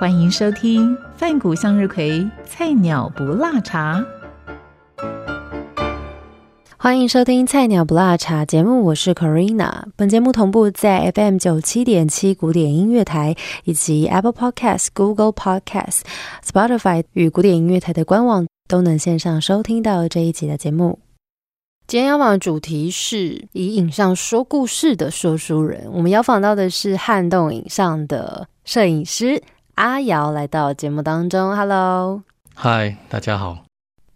欢迎收听范谷向日葵菜鸟不辣茶。欢迎收听《菜鸟不辣茶》节目，我是 Corina。本节目同步在 FM 九七点七古典音乐台以及 Apple Podcast、Google Podcast、Spotify 与古典音乐台的官网都能线上收听到这一集的节目。今天要访的主题是以影像说故事的说书人。我们要访到的是撼动影像的摄影师阿瑶，来到节目当中。Hello，嗨，大家好。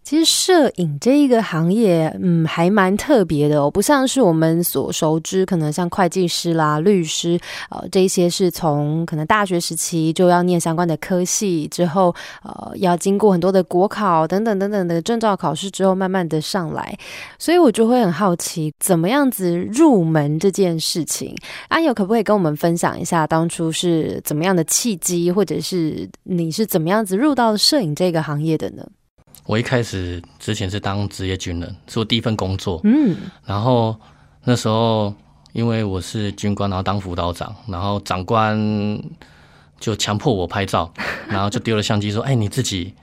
其实摄影这一个行业，嗯，还蛮特别的哦，不像是我们所熟知，可能像会计师啦、律师，呃，这些是从可能大学时期就要念相关的科系，之后呃，要经过很多的国考等等等等的证照考试之后，慢慢的上来，所以我就会很好奇，怎么样子入门这件事情，阿友可不可以跟我们分享一下当初是怎么样的契机，或者是你是怎么样子入到摄影这个行业的呢？我一开始之前是当职业军人，是我第一份工作。嗯，然后那时候因为我是军官，然后当辅导长，然后长官就强迫我拍照，然后就丢了相机说：“哎，你自己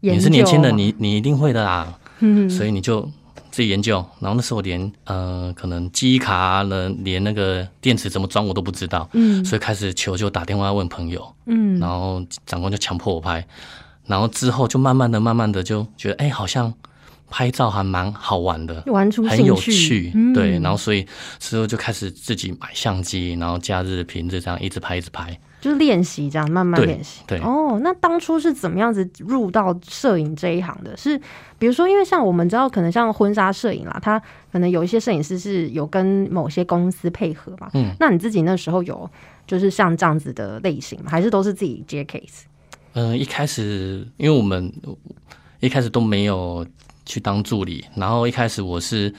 你是年轻人，你你一定会的啦。”嗯，所以你就自己研究。然后那时候连呃，可能记忆卡呢，连那个电池怎么装我都不知道。嗯，所以开始求救，打电话问朋友。嗯，然后长官就强迫我拍。然后之后就慢慢的、慢慢的就觉得，哎，好像拍照还蛮好玩的，玩出很有趣，对。然后所以之后就开始自己买相机，然后假日、平日这样一直拍、一直拍，就是练习这样慢慢练习。对哦，那当初是怎么样子入到摄影这一行的？是比如说，因为像我们知道，可能像婚纱摄影啦，它可能有一些摄影师是有跟某些公司配合嘛。嗯，那你自己那时候有就是像这样子的类型吗？还是都是自己接 case？嗯，一开始因为我们一开始都没有去当助理，然后一开始我是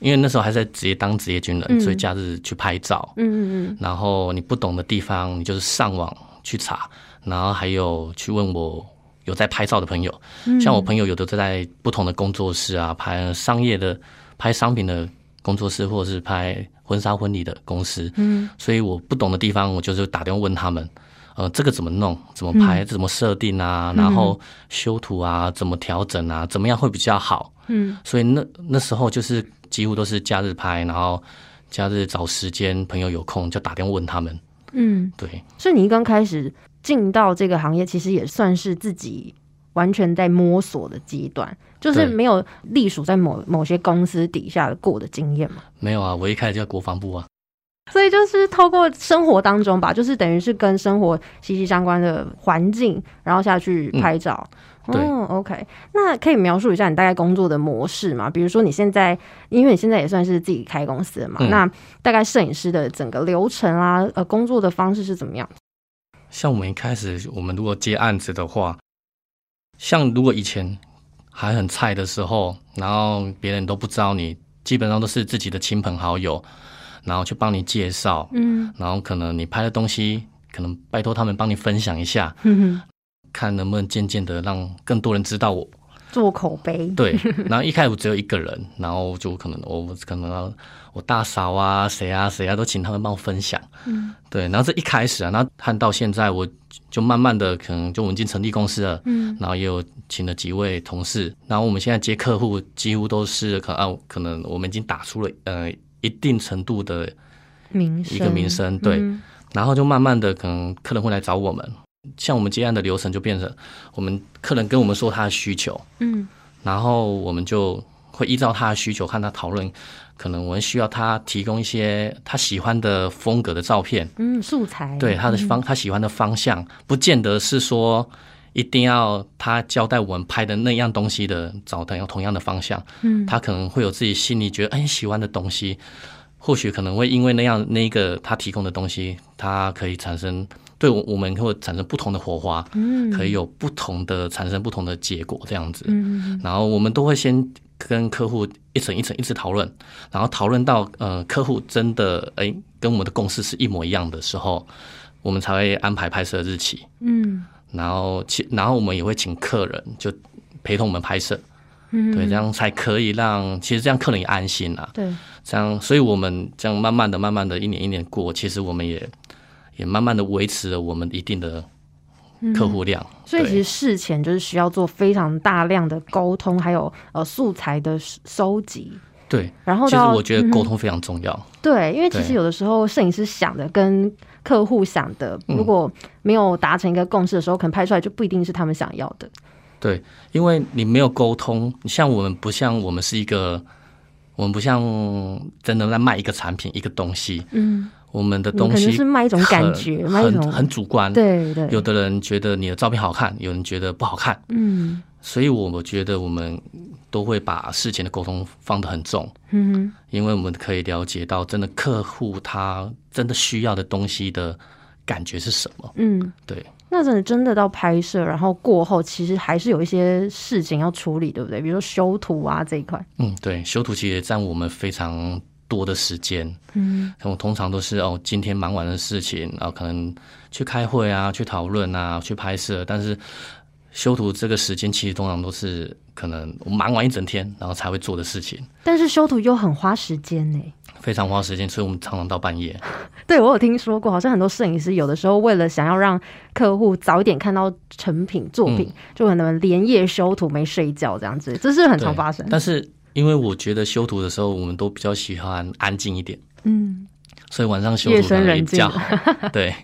因为那时候还在职业当职业军人，所以假日去拍照。嗯嗯嗯。然后你不懂的地方，你就是上网去查，然后还有去问我有在拍照的朋友。像我朋友有的都在不同的工作室啊，拍商业的、拍商品的工作室，或者是拍婚纱婚礼的公司。嗯。所以我不懂的地方，我就是打电话问他们。呃，这个怎么弄？怎么拍？怎么设定啊？然后修图啊？怎么调整啊？怎么样会比较好？嗯，所以那那时候就是几乎都是假日拍，然后假日找时间，朋友有空就打电话问他们。嗯，对。所以你刚开始进到这个行业，其实也算是自己完全在摸索的阶段，就是没有隶属在某某些公司底下过的经验嘛？没有啊，我一开始就在国防部啊。所以就是透过生活当中吧，就是等于是跟生活息息相关的环境，然后下去拍照。对，OK。那可以描述一下你大概工作的模式吗？比如说你现在，因为你现在也算是自己开公司的嘛，那大概摄影师的整个流程啊，呃，工作的方式是怎么样？像我们一开始，我们如果接案子的话，像如果以前还很菜的时候，然后别人都不知道你，基本上都是自己的亲朋好友。然后去帮你介绍，嗯，然后可能你拍的东西，可能拜托他们帮你分享一下，嗯看能不能渐渐的让更多人知道我。做口碑。对，然后一开始只有一个人，然后就可能我可能我大嫂啊，谁啊谁啊都请他们帮我分享，嗯，对，然后这一开始啊，然后看到现在，我就慢慢的可能就我们已经成立公司了，嗯，然后也有请了几位同事，然后我们现在接客户几乎都是可能可能我们已经打出了呃。一定程度的名一个名声，对，然后就慢慢的可能客人会来找我们，像我们接案的流程就变成，我们客人跟我们说他的需求，嗯，然后我们就会依照他的需求看他讨论，可能我们需要他提供一些他喜欢的风格的照片，嗯，素材，对他的方他喜欢的方向，不见得是说。一定要他交代我们拍的那样东西的，找他要同样的方向。嗯，他可能会有自己心里觉得哎喜欢的东西，或许可能会因为那样那一个他提供的东西，他可以产生对我我们会产生不同的火花，嗯，可以有不同的产生不同的结果这样子，嗯，然后我们都会先跟客户一层一层一直讨论，然后讨论到呃客户真的哎跟我们的共识是一模一样的时候，我们才会安排拍摄日期，嗯，然后请然后我们也会请客人就陪同我们拍摄，嗯，对，这样才可以让其实这样客人也安心啊，对，这样所以我们这样慢慢的慢慢的一年一年过，其实我们也。也慢慢的维持了我们一定的客户量，所以其实事前就是需要做非常大量的沟通，还有呃素材的收集。对，然后其实我觉得沟通非常重要。对，因为其实有的时候摄影师想的跟客户想的如果没有达成一个共识的时候，可能拍出来就不一定是他们想要的。对，因为你没有沟通，像我们不像我们是一个，我们不像真的在卖一个产品一个东西。嗯。我们的东西是卖一种感觉，卖一种很主观。对对，有的人觉得你的照片好看，有人觉得不好看。嗯，所以我觉得我们都会把事前的沟通放得很重。嗯哼，因为我们可以了解到，真的客户他真的需要的东西的感觉是什么。嗯，对。那真的真的到拍摄，然后过后，其实还是有一些事情要处理，对不对？比如说修图啊这一块。嗯，对，修图其实占我们非常。多的时间，嗯，我通常都是哦，今天忙完的事情，然后可能去开会啊，去讨论啊，去拍摄。但是修图这个时间，其实通常都是可能我忙完一整天，然后才会做的事情。但是修图又很花时间呢，非常花时间，所以我们常常到半夜。对我有听说过，好像很多摄影师有的时候为了想要让客户早一点看到成品作品，就可能连夜修图没睡觉这样子，这是很常发生。但是。因为我觉得修图的时候，我们都比较喜欢安静一点，嗯，所以晚上修图可能也比较对。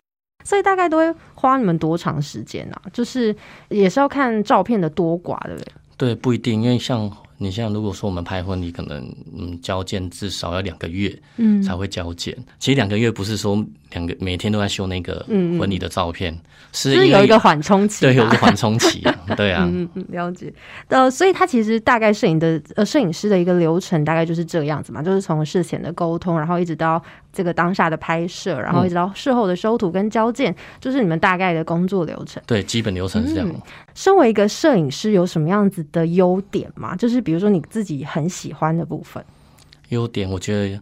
所以大概都会花你们多长时间啊？就是也是要看照片的多寡，对不对？对，不一定，因为像。你像如果说我们拍婚礼，可能嗯交件至少要两个月，嗯才会交件。其实两个月不是说两个每天都在修那个婚礼的照片，是有一个缓冲期，对，有一个缓冲期，对啊，嗯嗯，了解。呃，所以他其实大概摄影的呃摄影师的一个流程大概就是这样子嘛，就是从事前的沟通，然后一直到这个当下的拍摄，然后一直到事后的修图跟交件，就是你们大概的工作流程。对，基本流程是这样。身为一个摄影师，有什么样子的优点吗？就是。比如说你自己很喜欢的部分，优点我觉得，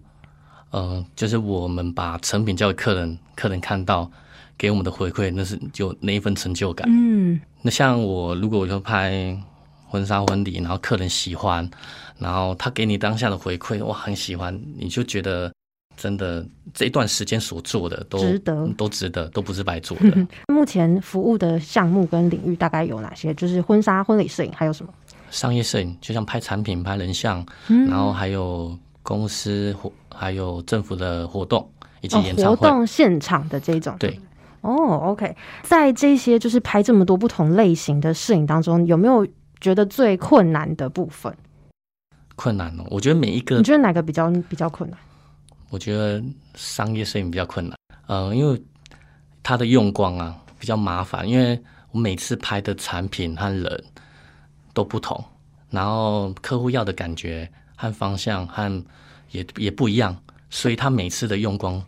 呃，就是我们把成品交给客人，客人看到给我们的回馈，那是就那一份成就感。嗯，那像我如果我就拍婚纱婚礼，然后客人喜欢，然后他给你当下的回馈，我很喜欢，你就觉得。真的，这一段时间所做的都值得，都值得，都不是白做的。目前服务的项目跟领域大概有哪些？就是婚纱、婚礼摄影，还有什么？商业摄影，就像拍产品、拍人像，然后还有公司活，还有政府的活动以及演唱会、活动现场的这种。对，哦，OK，在这些就是拍这么多不同类型的摄影当中，有没有觉得最困难的部分？困难哦，我觉得每一个，你觉得哪个比较比较困难？我觉得商业摄影比较困难，嗯，因为它的用光啊比较麻烦，因为我每次拍的产品和人都不同，然后客户要的感觉和方向和也也不一样，所以他每次的用光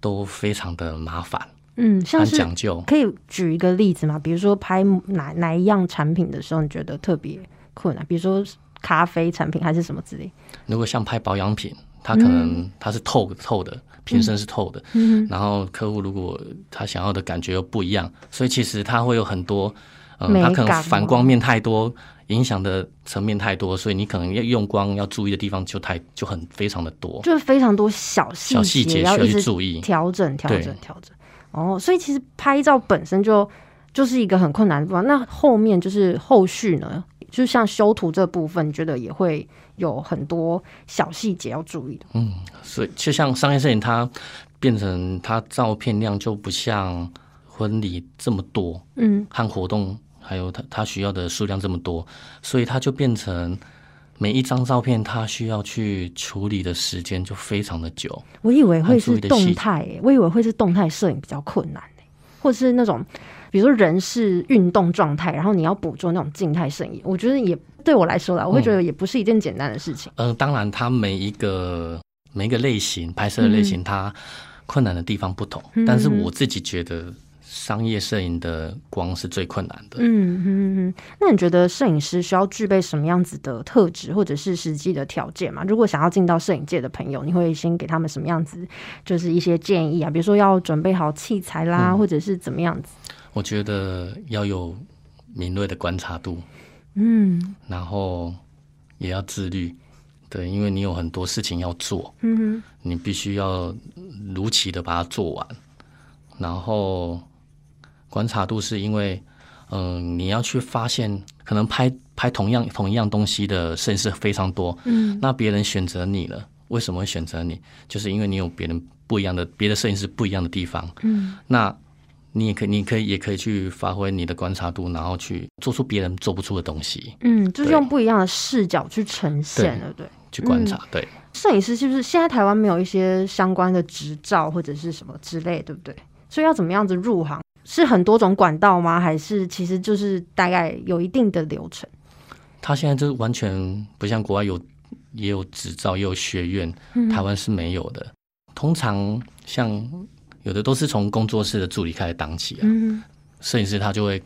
都非常的麻烦，嗯，像是讲究，可以举一个例子吗？比如说拍哪哪一样产品的时候，你觉得特别困难？比如说咖啡产品还是什么之类？如果像拍保养品。它可能它是透透的，瓶身是透的，嗯然后客户如果他想要的感觉又不一样，所以其实它会有很多，嗯，它可能反光面太多，影响的层面太多，所以你可能要用光要注意的地方就太就很非常的多，就是非常多小细小细节要去注意调整调整调整。哦，所以其实拍照本身就就是一个很困难的地方，那后面就是后续呢？就像修图这部分，你觉得也会有很多小细节要注意的。嗯，所以就像商业摄影，它变成它照片量就不像婚礼这么多，嗯，和活动还有它它需要的数量这么多，所以它就变成每一张照片它需要去处理的时间就非常的久。我以为会是动态，我以为会是动态摄影比较困难，或是那种。比如说人是运动状态，然后你要捕捉那种静态摄影，我觉得也对我来说啦，我会觉得也不是一件简单的事情。嗯，当然，它每一个每一个类型拍摄的类型，它困难的地方不同。但是我自己觉得商业摄影的光是最困难的。嗯嗯嗯。那你觉得摄影师需要具备什么样子的特质，或者是实际的条件吗？如果想要进到摄影界的朋友，你会先给他们什么样子，就是一些建议啊？比如说要准备好器材啦，或者是怎么样子？我觉得要有敏锐的观察度，嗯，然后也要自律，对，因为你有很多事情要做，嗯哼，你必须要如期的把它做完。然后观察度是因为，嗯，你要去发现，可能拍拍同样同一样东西的摄影师非常多，嗯，那别人选择你了，为什么会选择你？就是因为你有别人不一样的别的摄影师不一样的地方，嗯，那你也可以，你可以也可以去发挥你的观察度，然后去做出别人做不出的东西，嗯，就是用不一样的视角去呈现，对不对？去观察，对。摄影师是不是现在台湾没有一些相关的执照或者是什么之类，对不对？所以要怎么样子入行？是很多种管道吗？还是其实就是大概有一定的流程？他现在就完全不像国外有也有执照，也有学院，台湾是没有的。通常像有的都是从工作室的助理开始当起啊。摄影师他就会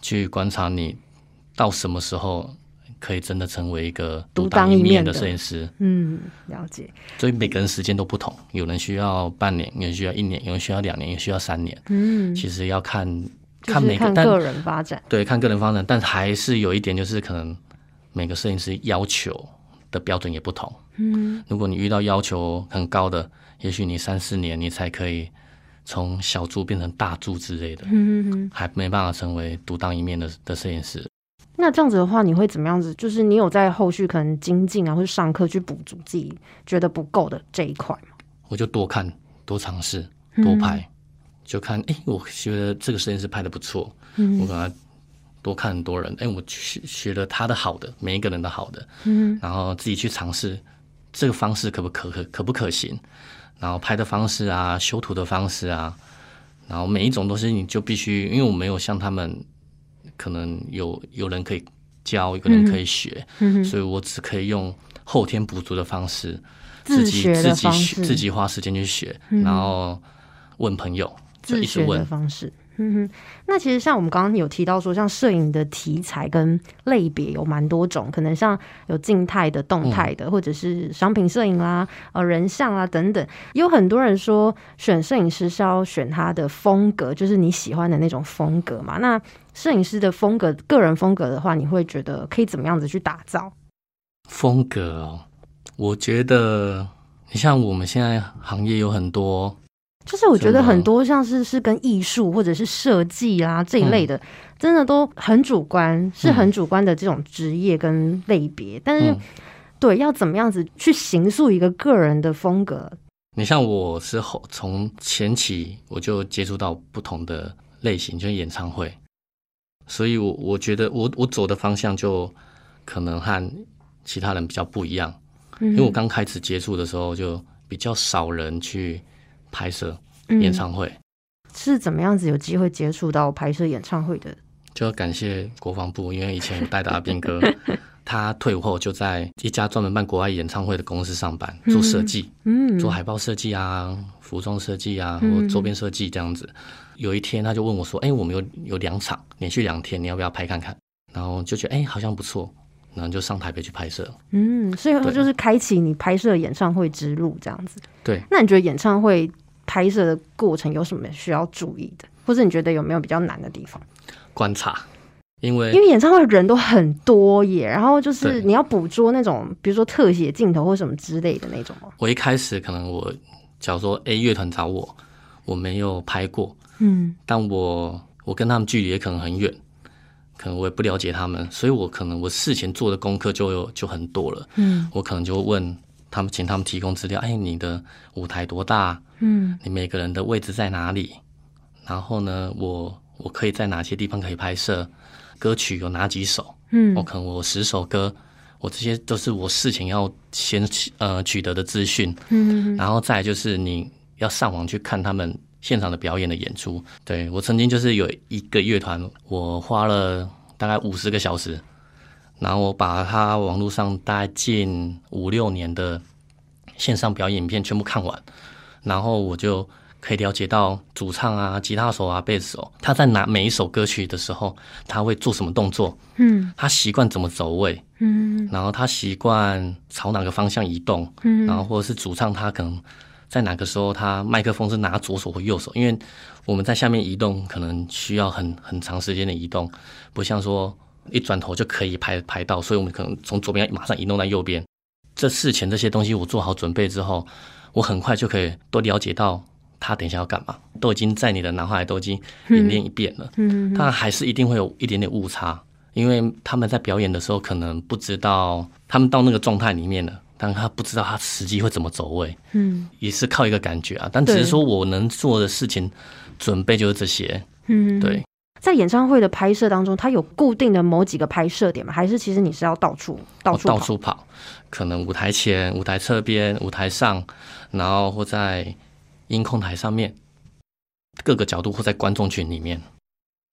去观察你到什么时候。可以真的成为一个独当一面的摄影师。嗯，了解。所以每个人时间都不同，有人需要半年，有人需要一年，有人需要两年，也需要三年。嗯，其实要看看每个个人发展。对，看个人发展，但还是有一点，就是可能每个摄影师要求的标准也不同。嗯，如果你遇到要求很高的，也许你三四年你才可以从小猪变成大猪之类的。嗯还没办法成为独当一面的的摄影师。那这样子的话，你会怎么样子？就是你有在后续可能精进啊，或者上课去补足自己觉得不够的这一块吗？我就多看、多尝试、多拍，就看哎，我觉得这个实验室拍的不错，我可能多看很多人，哎，我学学了他的好的，每一个人的好的，嗯，然后自己去尝试这个方式可不可可可不可行，然后拍的方式啊，修图的方式啊，然后每一种都是你就必须，因为我没有像他们。可能有有人可以教，有人可以学，所以我只可以用后天补足的方式，自己自己学，自己花时间去学，然后问朋友，自学的方式。嗯哼，那其实像我们刚刚有提到说，像摄影的题材跟类别有蛮多种，可能像有静态的、动态的，或者是商品摄影啦、呃人像啊等等。有很多人说，选摄影师是要选他的风格，就是你喜欢的那种风格嘛。那摄影师的风格，个人风格的话，你会觉得可以怎么样子去打造风格哦？我觉得，你像我们现在行业有很多。就是我觉得很多像是是跟艺术或者是设计啦这一类的，真的都很主观，是很主观的这种职业跟类别。但是，对要怎么样子去形塑一个个人的风格？你像我是后从前期我就接触到不同的类型，就是演唱会，所以我我觉得我我走的方向就可能和其他人比较不一样，因为我刚开始接触的时候就比较少人去。拍摄演唱会是怎么样子？有机会接触到拍摄演唱会的，就要感谢国防部，因为以前有带的阿兵哥，他退伍后就在一家专门办国外演唱会的公司上班，做设计，嗯，做海报设计啊，服装设计啊，或周边设计这样子。有一天他就问我说：“哎，我们有有两场，连续两天，你要不要拍看看？”然后就觉得哎，好像不错，然后就上台北去拍摄。嗯，所以就是开启你拍摄演唱会之路这样子。对，那你觉得演唱会？拍摄的过程有什么需要注意的，或者你觉得有没有比较难的地方？观察，因为因为演唱会人都很多耶，然后就是你要捕捉那种，比如说特写镜头或什么之类的那种。我一开始可能我假如说 A 乐团找我，我没有拍过，嗯，但我我跟他们距离也可能很远，可能我也不了解他们，所以我可能我事前做的功课就有就很多了，嗯，我可能就问。他们请他们提供资料，哎，你的舞台多大？嗯，你每个人的位置在哪里？然后呢，我我可以在哪些地方可以拍摄？歌曲有哪几首？嗯，我可能我十首歌，我这些都是我事前要先呃取得的资讯。嗯，然后再就是你要上网去看他们现场的表演的演出。对我曾经就是有一个乐团，我花了大概五十个小时。然后我把他网络上大概近五六年的线上表演影片全部看完，然后我就可以了解到主唱啊、吉他手啊、贝斯手，他在拿每一首歌曲的时候，他会做什么动作，嗯，他习惯怎么走位，嗯，然后他习惯朝哪个方向移动，嗯，然后或者是主唱他可能在哪个时候他麦克风是拿左手或右手，因为我们在下面移动可能需要很很长时间的移动，不像说一转头就可以拍拍到，所以我们可能从左边马上移动到右边。这事前这些东西我做好准备之后，我很快就可以都了解到他等一下要干嘛，都已经在你的脑海都已经演练一遍了。嗯，但还是一定会有一点点误差，因为他们在表演的时候可能不知道他们到那个状态里面了，但他不知道他实际会怎么走位。嗯，也是靠一个感觉啊，但只是说我能做的事情准备就是这些。嗯，对。在演唱会的拍摄当中，它有固定的某几个拍摄点吗？还是其实你是要到处到处到处跑？可能舞台前、舞台侧边、舞台上，然后或在音控台上面，各个角度或在观众群里面，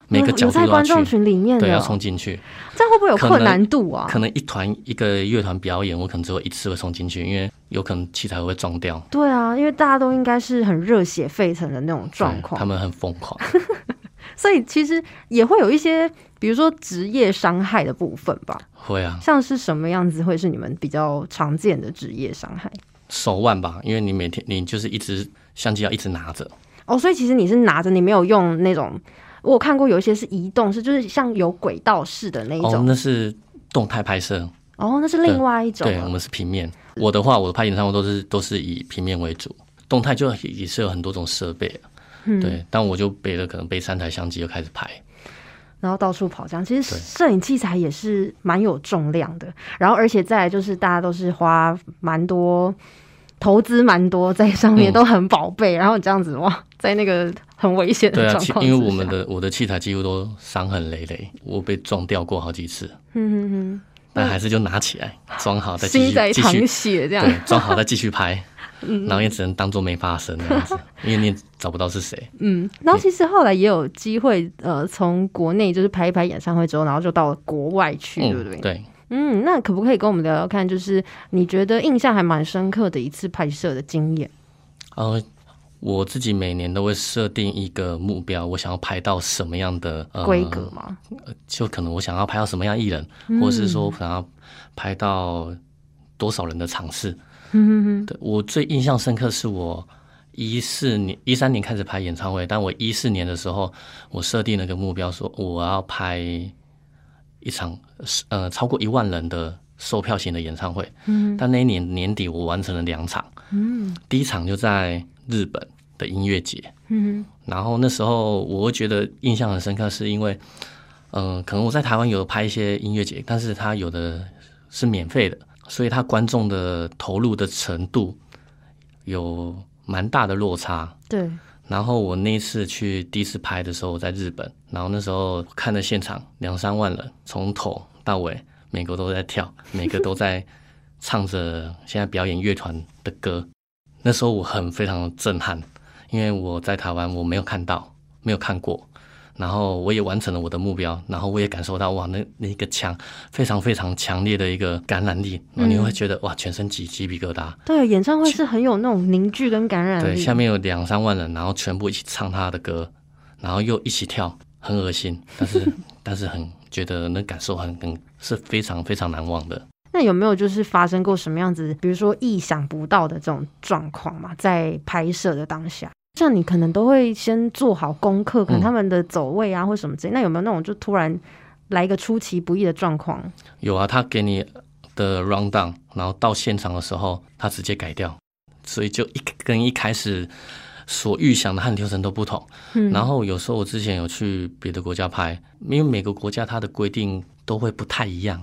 每个角度在观众群里面，对，要冲进去。这样会不会有困难度啊？可能一团一个乐团表演，我可能只有一次会冲进去，因为有可能器材会撞掉。对啊，因为大家都应该是很热血沸腾的那种状况，他们很疯狂。所以其实也会有一些，比如说职业伤害的部分吧。会啊，像是什么样子会是你们比较常见的职业伤害？手腕吧，因为你每天你就是一直相机要一直拿着。哦，所以其实你是拿着，你没有用那种。我看过有一些是移动，是就是像有轨道式的那一种。哦，那是动态拍摄。哦，那是另外一种。对，我们是平面。我的话，我的拍演唱会都是都是以平面为主，动态就也是有很多种设备。嗯对，但我就背了，可能背三台相机就开始拍，然后到处跑这样。其实摄影器材也是蛮有重量的，然后而且再来就是大家都是花蛮多投资蛮多在上面，都很宝贝。然后这样子哇，在那个很危险的状况，因为我们的我的器材几乎都伤痕累累，我被撞掉过好几次。嗯哼哼，但还是就拿起来装好，再继续继续这样，对，装好再 继续拍。然后也只能当做没发生那样子，因为你也找不到是谁。嗯，然后其实后来也有机会，呃，从国内就是拍一拍演唱会之后，然后就到了国外去，对不对？对。嗯，那可不可以跟我们聊聊看，就是你觉得印象还蛮深刻的一次拍摄的经验？呃，我自己每年都会设定一个目标，我想要拍到什么样的规格吗？就可能我想要拍到什么样艺人，或者是说想要拍到多少人的场次。嗯对我最印象深刻是我一四年、一三年开始拍演唱会，但我一四年的时候，我设定了个目标，说我要拍一场呃超过一万人的售票型的演唱会。嗯，但那一年年底我完成了两场。嗯，第一场就在日本的音乐节。嗯，然后那时候我会觉得印象很深刻，是因为嗯，可能我在台湾有拍一些音乐节，但是它有的是免费的。所以他观众的投入的程度有蛮大的落差。对。然后我那次去第一次拍的时候，我在日本，然后那时候看的现场两三万人，从头到尾每个都在跳，每个都在唱着现在表演乐团的歌。那时候我很非常震撼，因为我在台湾我没有看到，没有看过。然后我也完成了我的目标，然后我也感受到哇，那那个强非常非常强烈的一个感染力，然后你会觉得哇，全身起鸡皮疙瘩。对，演唱会是很有那种凝聚跟感染力。对，下面有两三万人，然后全部一起唱他的歌，然后又一起跳，很恶心，但是 但是很觉得那感受很很是非常非常难忘的。那有没有就是发生过什么样子，比如说意想不到的这种状况嘛，在拍摄的当下？像你可能都会先做好功课，可能他们的走位啊或什么之类。那有没有那种就突然来一个出其不意的状况？有啊，他给你的 round down，然后到现场的时候他直接改掉，所以就一跟一开始所预想的和流程都不同。嗯，然后有时候我之前有去别的国家拍，因为每个国家它的规定都会不太一样。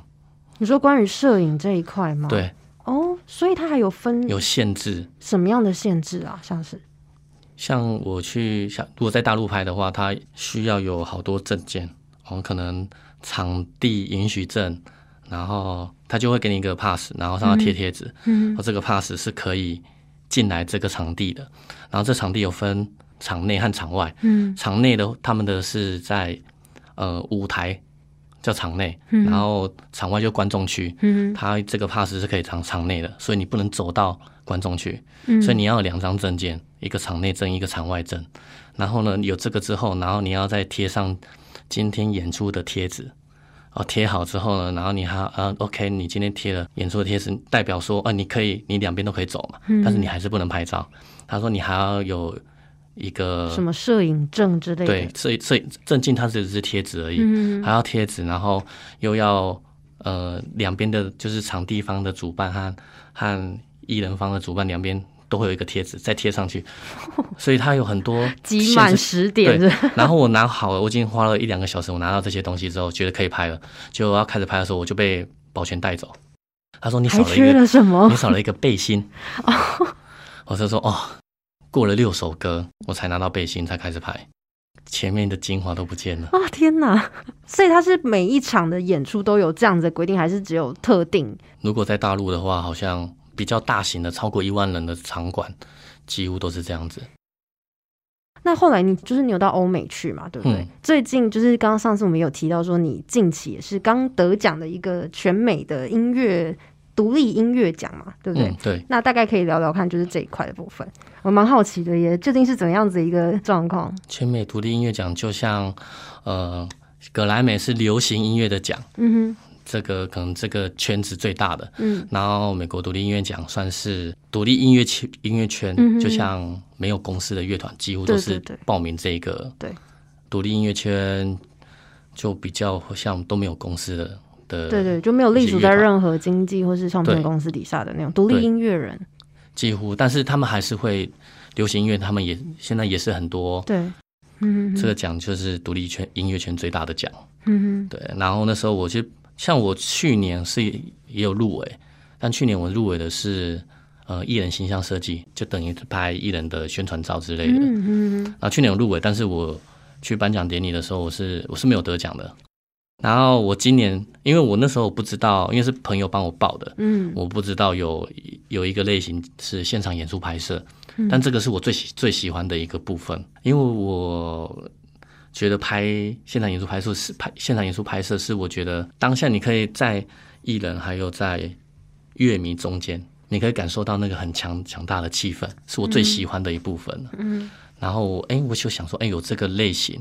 你说关于摄影这一块吗？对。哦，所以它还有分有限制？什么样的限制啊？像是？像我去像如果在大陆拍的话，它需要有好多证件，我们可能场地允许证，然后他就会给你一个 pass，然后上面贴贴纸，嗯，这个 pass 是可以进来这个场地的。然后这场地有分场内和场外，嗯，场内的他们的是在呃舞台叫场内，然后场外就观众区。嗯，他这个 pass 是可以场场内的，所以你不能走到观众区。嗯，所以你要有两张证件，一个场内证，一个场外证。然后呢，有这个之后，然后你要再贴上今天演出的贴纸。哦，贴好之后呢，然后你还呃，OK，你今天贴了演出的贴纸，代表说，呃，你可以，你两边都可以走嘛。嗯。但是你还是不能拍照。他说你还要有一个什么摄影证之类的。对，摄摄证件它只是贴纸而已，嗯，还要贴纸，然后又要呃两边的，就是场地方的主办和和艺人方的主办两边。都会有一个贴纸再贴上去，所以它有很多挤满十点。然后我拿好了，我已经花了一两个小时，我拿到这些东西之后，觉得可以拍了，就要开始拍的时候，我就被保全带走。他说：“你少了一个什么？你少了一个背心。”我就说：“哦，过了六首歌，我才拿到背心，才开始拍，前面的精华都不见了。”啊天哪！所以他是每一场的演出都有这样子的规定，还是只有特定？如果在大陆的话，好像。比较大型的，超过一万人的场馆，几乎都是这样子。那后来你就是你有到欧美去嘛，对不对？最近就是刚刚上次我们有提到说，你近期也是刚得奖的一个全美的音乐独立音乐奖嘛，对不对？对。那大概可以聊聊看，就是这一块的部分，我蛮好奇的，也究竟是怎样子一个状况？全美独立音乐奖就像呃，格莱美是流行音乐的奖，嗯哼。这个可能这个圈子最大的，嗯，然后美国独立音乐奖算是独立音乐圈音乐圈，就像没有公司的乐团，几乎都是报名这个，对，独立音乐圈就比较像都没有公司的的，对对，就没有隶属在任何经纪或是唱片公司底下的那种独立音乐人，几乎，但是他们还是会流行音乐，他们也现在也是很多，对，嗯，这个奖就是独立圈音乐圈最大的奖，嗯哼，对，然后那时候我就。像我去年是也有入围，但去年我入围的是呃艺人形象设计，就等于拍艺人的宣传照之类的。嗯嗯。然后去年有入围，但是我去颁奖典礼的时候，我是我是没有得奖的。然后我今年，因为我那时候不知道，因为是朋友帮我报的，嗯，我不知道有有一个类型是现场演出拍摄，但这个是我最喜最喜欢的一个部分，因为我。觉得拍现场演出拍摄是拍现场演出拍摄是我觉得当下你可以在艺人还有在乐迷中间，你可以感受到那个很强强大的气氛，是我最喜欢的一部分。嗯，然后哎，我就想说，哎，有这个类型，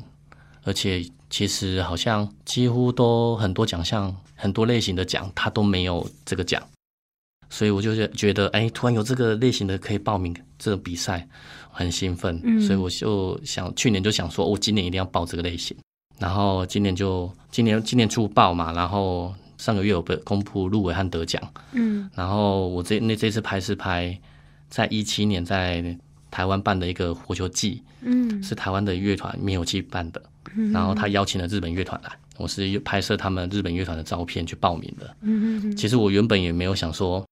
而且其实好像几乎都很多奖项很多类型的奖，他都没有这个奖。所以我就觉得，哎，突然有这个类型的可以报名这个比赛，很兴奋。所以我就想，去年就想说，我今年一定要报这个类型。然后今年就今年今年初报嘛，然后上个月有被公布入围和得奖。嗯。然后我这那这次拍是拍在一七年在台湾办的一个火球季，嗯，是台湾的乐团灭火器办的。嗯。然后他邀请了日本乐团来，我是拍摄他们日本乐团的照片去报名的。嗯嗯。其实我原本也没有想说。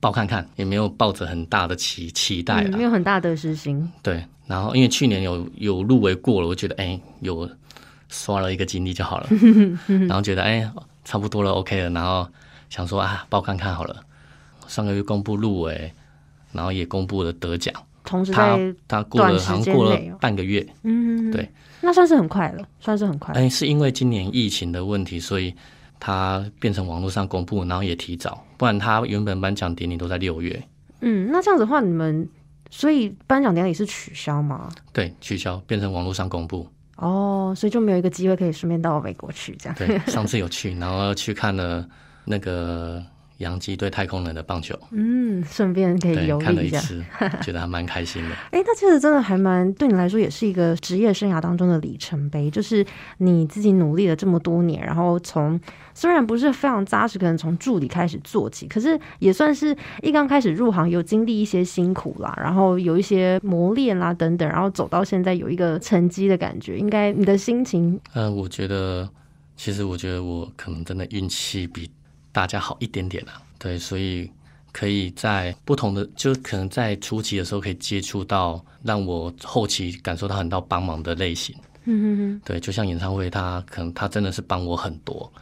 报看看，也没有抱着很大的期期待，没有很大的私心。对，然后因为去年有有入围过了，我觉得哎，有刷了一个经历就好了，然后觉得哎，差不多了，OK 了，然后想说啊，报看看好了。上个月公布入围，然后也公布了得奖，同时他他过了好像过了半个月，嗯，对，那算是很快了，算是很快。哎，是因为今年疫情的问题，所以。他变成网络上公布，然后也提早，不然他原本颁奖典礼都在六月。嗯，那这样子的话，你们所以颁奖典礼是取消吗？对，取消，变成网络上公布。哦，所以就没有一个机会可以顺便到美国去这样。对，上次有去，然后去看了那个。洋基对太空人的棒球，嗯，顺便可以游历一下，觉得还蛮开心的。哎，那其实真的还蛮对你来说，也是一个职业生涯当中的里程碑。就是你自己努力了这么多年，然后从虽然不是非常扎实，可能从助理开始做起，可是也算是一刚开始入行有经历一些辛苦啦，然后有一些磨练啦等等，然后走到现在有一个成绩的感觉。应该你的心情，嗯，我觉得其实我觉得我可能真的运气比。大家好一点点啊，对，所以可以在不同的，就可能在初期的时候可以接触到，让我后期感受到很到帮忙的类型。嗯哼哼，对，就像演唱会，他可能他真的是帮我很多，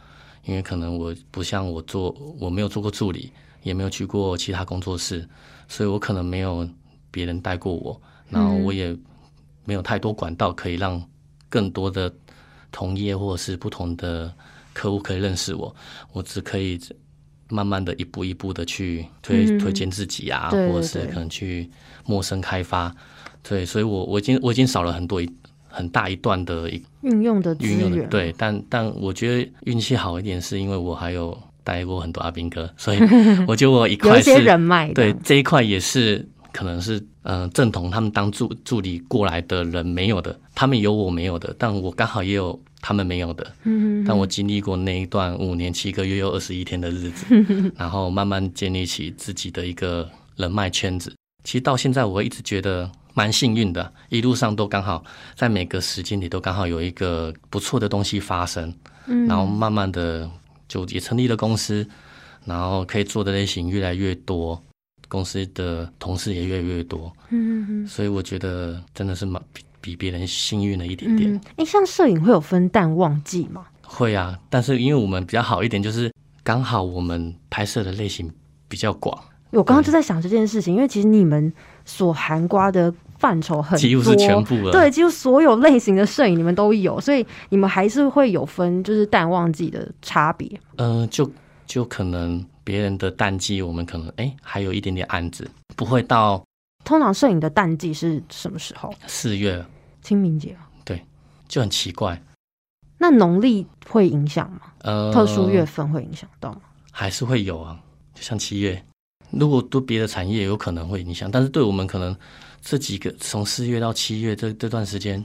因为可能我不像我做，我没有做过助理，也没有去过其他工作室，所以我可能没有别人带过我，然后我也没有太多管道可以让更多的同业或者是不同的。客户可以认识我，我只可以慢慢的一步一步的去推推荐自己啊，或者是可能去陌生开发。对，所以我我已经我已经少了很多一很大一段的一运用的运用的对，但但我觉得运气好一点，是因为我还有带过很多阿兵哥，所以 我觉得我一块是人脉，对这一块也是可能是嗯正统他们当助助理过来的人没有的，他们有我没有的，但我刚好也有他们没有的，嗯，但我经历过那一段五年七个月又二十一天的日子，然后慢慢建立起自己的一个人脉圈子。其实到现在，我一直觉得。蛮幸运的，一路上都刚好在每个时间里都刚好有一个不错的东西发生，嗯，然后慢慢的就也成立了公司，然后可以做的类型越来越多，公司的同事也越来越多，嗯嗯所以我觉得真的是蛮比比别人幸运了一点点。哎，像摄影会有分淡旺季吗？会啊，但是因为我们比较好一点，就是刚好我们拍摄的类型比较广。我刚刚就在想这件事情，因为其实你们所含瓜的。范畴很多，几乎是全部了。对，几乎所有类型的摄影你们都有，所以你们还是会有分，就是淡旺季的差别。嗯，就就可能别人的淡季，我们可能哎还有一点点案子，不会到。通常摄影的淡季是什么时候？四月，清明节。对，就很奇怪。那农历会影响吗？呃，特殊月份会影响到吗？还是会有啊，就像七月，如果对别的产业有可能会影响，但是对我们可能。这几个从四月到七月这这段时间，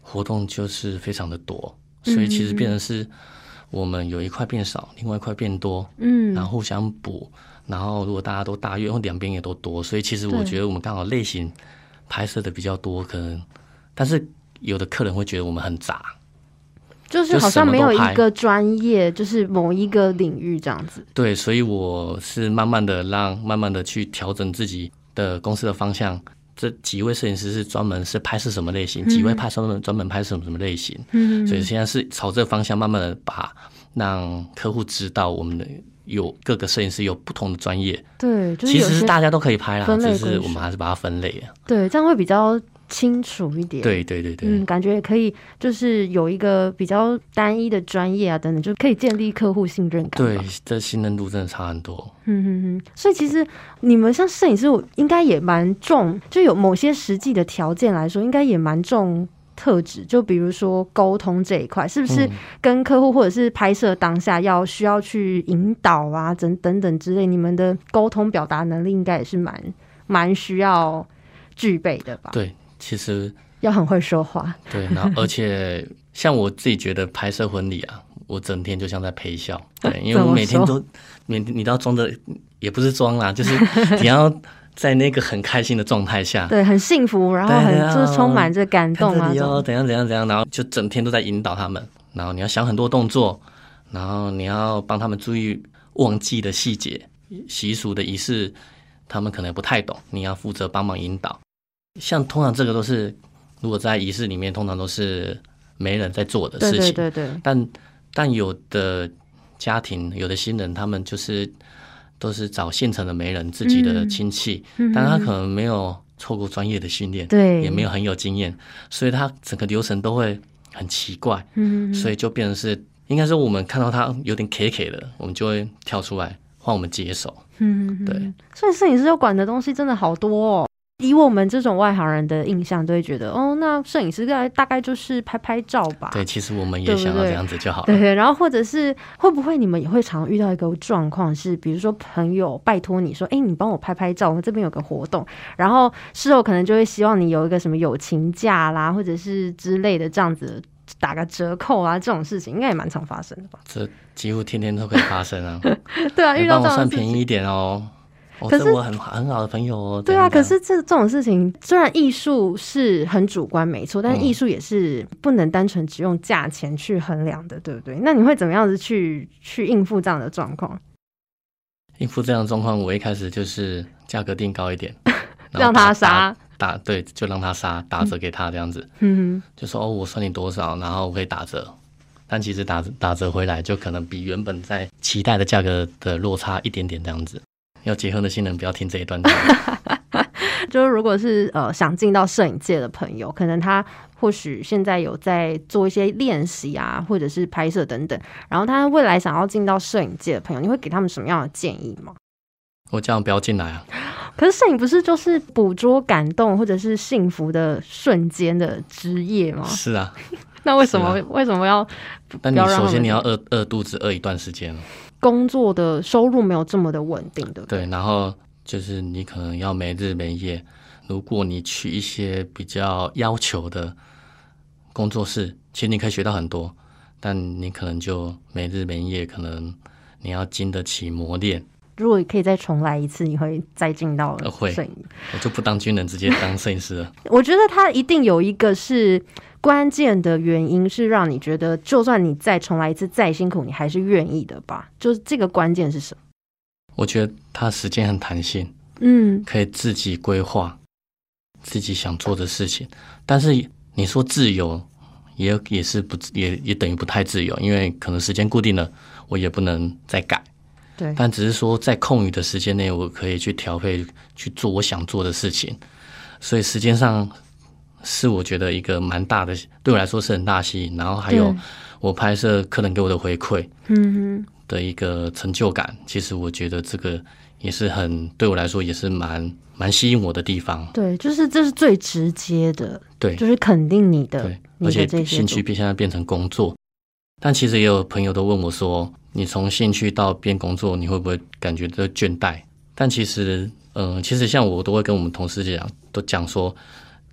活动就是非常的多，所以其实变成是我们有一块变少，另外一块变多，嗯，然后互相补，然后如果大家都大月，或两边也都多，所以其实我觉得我们刚好类型拍摄的比较多，可能，但是有的客人会觉得我们很杂，就是好像没有一个专业，就是某一个领域这样子。对，所以我是慢慢的让慢慢的去调整自己的公司的方向。这几位摄影师是专门是拍摄什么类型？几位拍摄专门专门拍摄什么什么类型？嗯，所以现在是朝这个方向慢慢的把让客户知道我们的有各个摄影师有不同的专业。对，其实是大家都可以拍啦，只是我们还是把它分类啊。对，这样会比较。清楚一点，对对对对，嗯，感觉也可以，就是有一个比较单一的专业啊，等等，就可以建立客户信任感。对，这信任度真的差很多。嗯哼哼，所以其实你们像摄影师，应该也蛮重，就有某些实际的条件来说，应该也蛮重特质。就比如说沟通这一块，是不是跟客户或者是拍摄当下要需要去引导啊，等等等之类，你们的沟通表达能力应该也是蛮蛮需要具备的吧？对。其实要很会说话，对，然后而且 像我自己觉得拍摄婚礼啊，我整天就像在陪笑，对，因为我每天都每你都要装的，也不是装啦，就是 你要在那个很开心的状态下，对，很幸福，然后很就是充满着感动啊，怎样怎样怎样，然后就整天都在引导他们，然后你要想很多动作，然后你要帮他们注意忘记的细节、习俗的仪式，他们可能不太懂，你要负责帮忙引导。像通常这个都是，如果在仪式里面，通常都是媒人在做的事情。对对对。但但有的家庭，有的新人，他们就是都是找现成的媒人，自己的亲戚，嗯但他可能没有错过专业的训练，对，也没有很有经验，所以他整个流程都会很奇怪。嗯。所以就变成是，应该是我们看到他有点 K K 的，我们就会跳出来换我们接手。嗯。对。所以摄影师要管的东西真的好多哦。以我们这种外行人的印象，都会觉得哦，那摄影师大大概就是拍拍照吧。对，其实我们也想要这样子就好了。对对，然后或者是会不会你们也会常遇到一个状况，是比如说朋友拜托你说，哎，你帮我拍拍照，我们这边有个活动，然后事后可能就会希望你有一个什么友情价啦，或者是之类的这样子打个折扣啊，这种事情应该也蛮常发生的吧？这几乎天天都可以发生啊。对啊，遇到这种算便宜一点哦。可是我很很好的朋友哦。对啊，可是这这种事情，虽然艺术是很主观没错，但是艺术也是不能单纯只用价钱去衡量的，对不对？那你会怎么样子去去应付这样的状况？应付这样的状况，我一开始就是价格定高一点，让他杀打对，就让他杀打折给他这样子。嗯，就说哦，我算你多少，然后我可以打折，但其实打打折回来就可能比原本在期待的价格的落差一点点这样子。要结婚的新人不要听这一段。就是如果是呃想进到摄影界的朋友，可能他或许现在有在做一些练习啊，或者是拍摄等等，然后他未来想要进到摄影界的朋友，你会给他们什么样的建议吗？我这样不要进来啊！可是摄影不是就是捕捉感动或者是幸福的瞬间的职业吗？是啊，那为什么为什么要？那你首先你要饿饿肚子饿一段时间，工作的收入没有这么的稳定的。对，然后就是你可能要没日没夜。如果你去一些比较要求的工作室，其实你可以学到很多，但你可能就没日没夜，可能你要经得起磨练。如果可以再重来一次，你会再进到摄影？我就不当军人，直接当摄影师了。我觉得他一定有一个是关键的原因，是让你觉得，就算你再重来一次，再辛苦，你还是愿意的吧？就是这个关键是什么？我觉得他时间很弹性，嗯，可以自己规划自己想做的事情。但是你说自由，也也是不也也等于不太自由，因为可能时间固定了，我也不能再改。但只是说，在空余的时间内，我可以去调配去做我想做的事情，所以时间上是我觉得一个蛮大的，对我来说是很大吸引。然后还有我拍摄客人给我的回馈，嗯哼，的一个成就感，其实我觉得这个也是很对我来说也是蛮蛮吸引我的地方。对，就是这是最直接的，对，就是肯定你的，而且兴趣变现在变成工作。但其实也有朋友都问我说。你从兴趣到变工作，你会不会感觉到倦怠？但其实，嗯，其实像我都会跟我们同事讲，都讲说，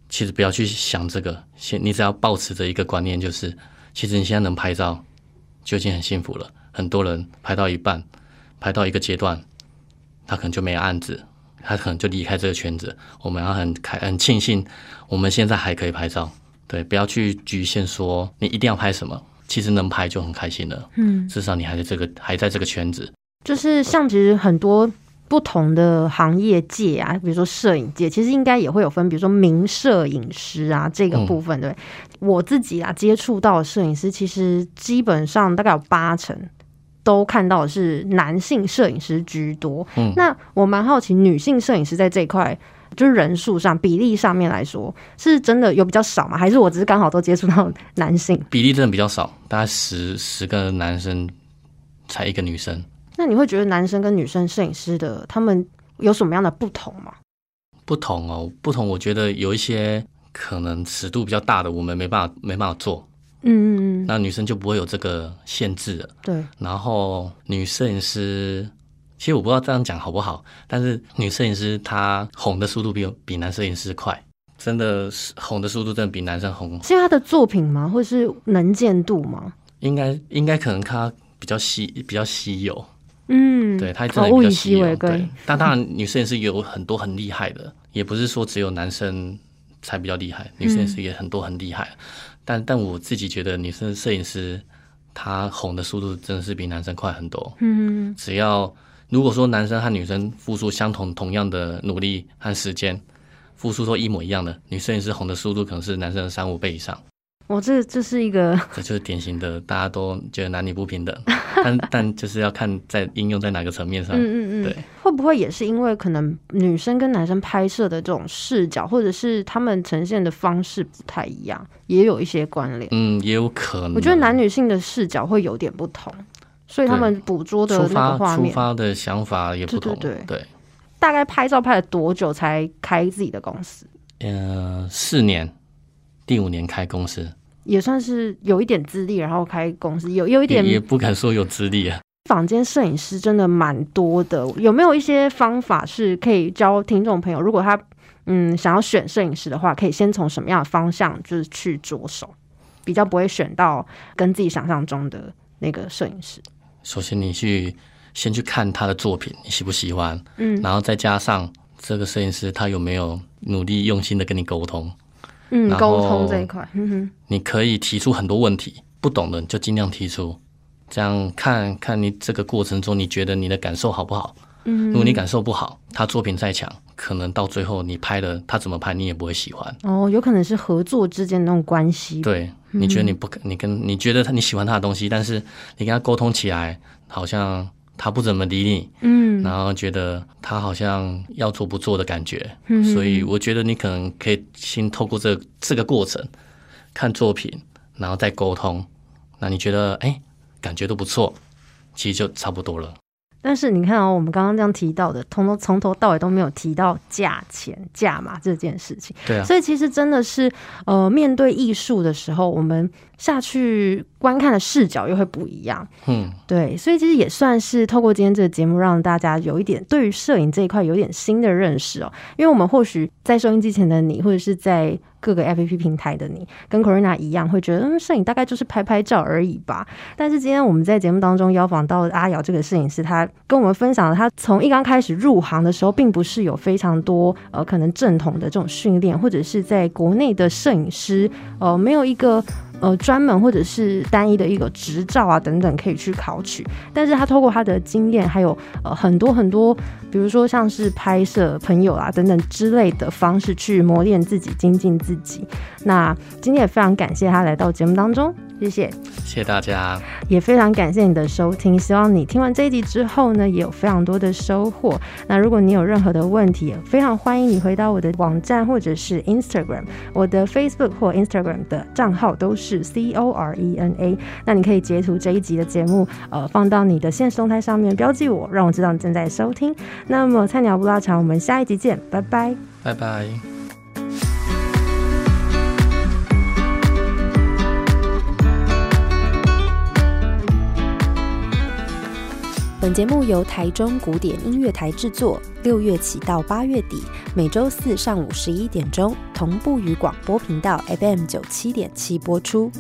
其实不要去想这个，先你只要保持着一个观念，就是其实你现在能拍照就已经很幸福了。很多人拍到一半，拍到一个阶段，他可能就没有案子，他可能就离开这个圈子。我们要很开很庆幸，我们现在还可以拍照。对，不要去局限说你一定要拍什么。其实能拍就很开心了，嗯，至少你还在这个还在这个圈子。就是像其实很多不同的行业界啊，比如说摄影界，其实应该也会有分，比如说名摄影师啊这个部分，对我自己啊接触到的摄影师，其实基本上大概有八成都看到的是男性摄影师居多。嗯，那我蛮好奇，女性摄影师在这一块。就是人数上比例上面来说，是真的有比较少吗？还是我只是刚好都接触到男性？比例真的比较少，大概十十个男生才一个女生。那你会觉得男生跟女生摄影师的他们有什么样的不同吗？不同哦，不同。我觉得有一些可能尺度比较大的，我们没办法没办法做。嗯嗯嗯。那女生就不会有这个限制了。对。然后女摄影师。其实我不知道这样讲好不好，但是女摄影师她红的速度比比男摄影师快，真的是红的速度真的比男生红。是她的作品吗？或是能见度吗？应该应该可能她比较稀比较稀有，嗯，对她真的比较稀有。对，但当然女摄影师有很多很厉害的，也不是说只有男生才比较厉害，女摄影师也很多很厉害。但但我自己觉得女生摄影师她红的速度真的是比男生快很多。嗯，只要。如果说男生和女生付出相同同样的努力和时间，付出都一模一样的，女摄影师红的速度可能是男生的三五倍以上。我这这是一个，这就是典型的，大家都觉得男女不平等，但但就是要看在应用在哪个层面上。嗯嗯嗯，对，会不会也是因为可能女生跟男生拍摄的这种视角，或者是他们呈现的方式不太一样，也有一些关联。嗯，也有可能。我觉得男女性的视角会有点不同。所以他们捕捉的那个画面，出发的想法也不同。对对对，大概拍照拍了多久才开自己的公司？呃，四年，第五年开公司，也算是有一点资历，然后开公司有有一点也不敢说有资历啊。坊间摄影师真的蛮多的，有没有一些方法是可以教听众朋友？如果他嗯想要选摄影师的话，可以先从什么样的方向就是去着手，比较不会选到跟自己想象中的那个摄影师。首先，你去先去看他的作品，你喜不喜欢？嗯，然后再加上这个摄影师他有没有努力用心的跟你沟通？嗯，沟通这一块，嗯哼，你可以提出很多问题，不懂的就尽量提出，这样看看你这个过程中你觉得你的感受好不好？嗯，如果你感受不好，他作品再强，可能到最后你拍的他怎么拍你也不会喜欢。哦，有可能是合作之间那种关系。对。你觉得你不，你跟你觉得他你喜欢他的东西，但是你跟他沟通起来好像他不怎么理你，嗯，然后觉得他好像要做不做的感觉，嗯，所以我觉得你可能可以先透过这这个过程看作品，然后再沟通，那你觉得哎，感觉都不错，其实就差不多了。但是你看哦，我们刚刚这样提到的，从头从头到尾都没有提到价钱、价码这件事情。对啊，所以其实真的是，呃，面对艺术的时候，我们下去观看的视角又会不一样。嗯，对，所以其实也算是透过今天这个节目，让大家有一点对于摄影这一块有点新的认识哦。因为我们或许在收音机前的你，或者是在。各个 APP 平台的你，跟 Corina 一样，会觉得嗯，摄影大概就是拍拍照而已吧。但是今天我们在节目当中邀访到阿瑶这个摄影师，他跟我们分享了他从一刚开始入行的时候，并不是有非常多呃可能正统的这种训练，或者是在国内的摄影师呃没有一个。呃，专门或者是单一的一个执照啊等等可以去考取，但是他透过他的经验，还有呃很多很多，比如说像是拍摄朋友啊等等之类的方式去磨练自己、精进自己。那今天也非常感谢他来到节目当中。谢谢，谢谢大家，也非常感谢你的收听。希望你听完这一集之后呢，也有非常多的收获。那如果你有任何的问题，非常欢迎你回到我的网站或者是 Instagram，我的 Facebook 或 Instagram 的账号都是是 C O R E N A。那你可以截图这一集的节目，呃，放到你的现实动态上面标记我，让我知道你正在收听。那么菜鸟不拉长，我们下一集见，拜拜，拜拜。本节目由台中古典音乐台制作，六月起到八月底，每周四上午十一点钟同步于广播频道 FM 九七点七播出。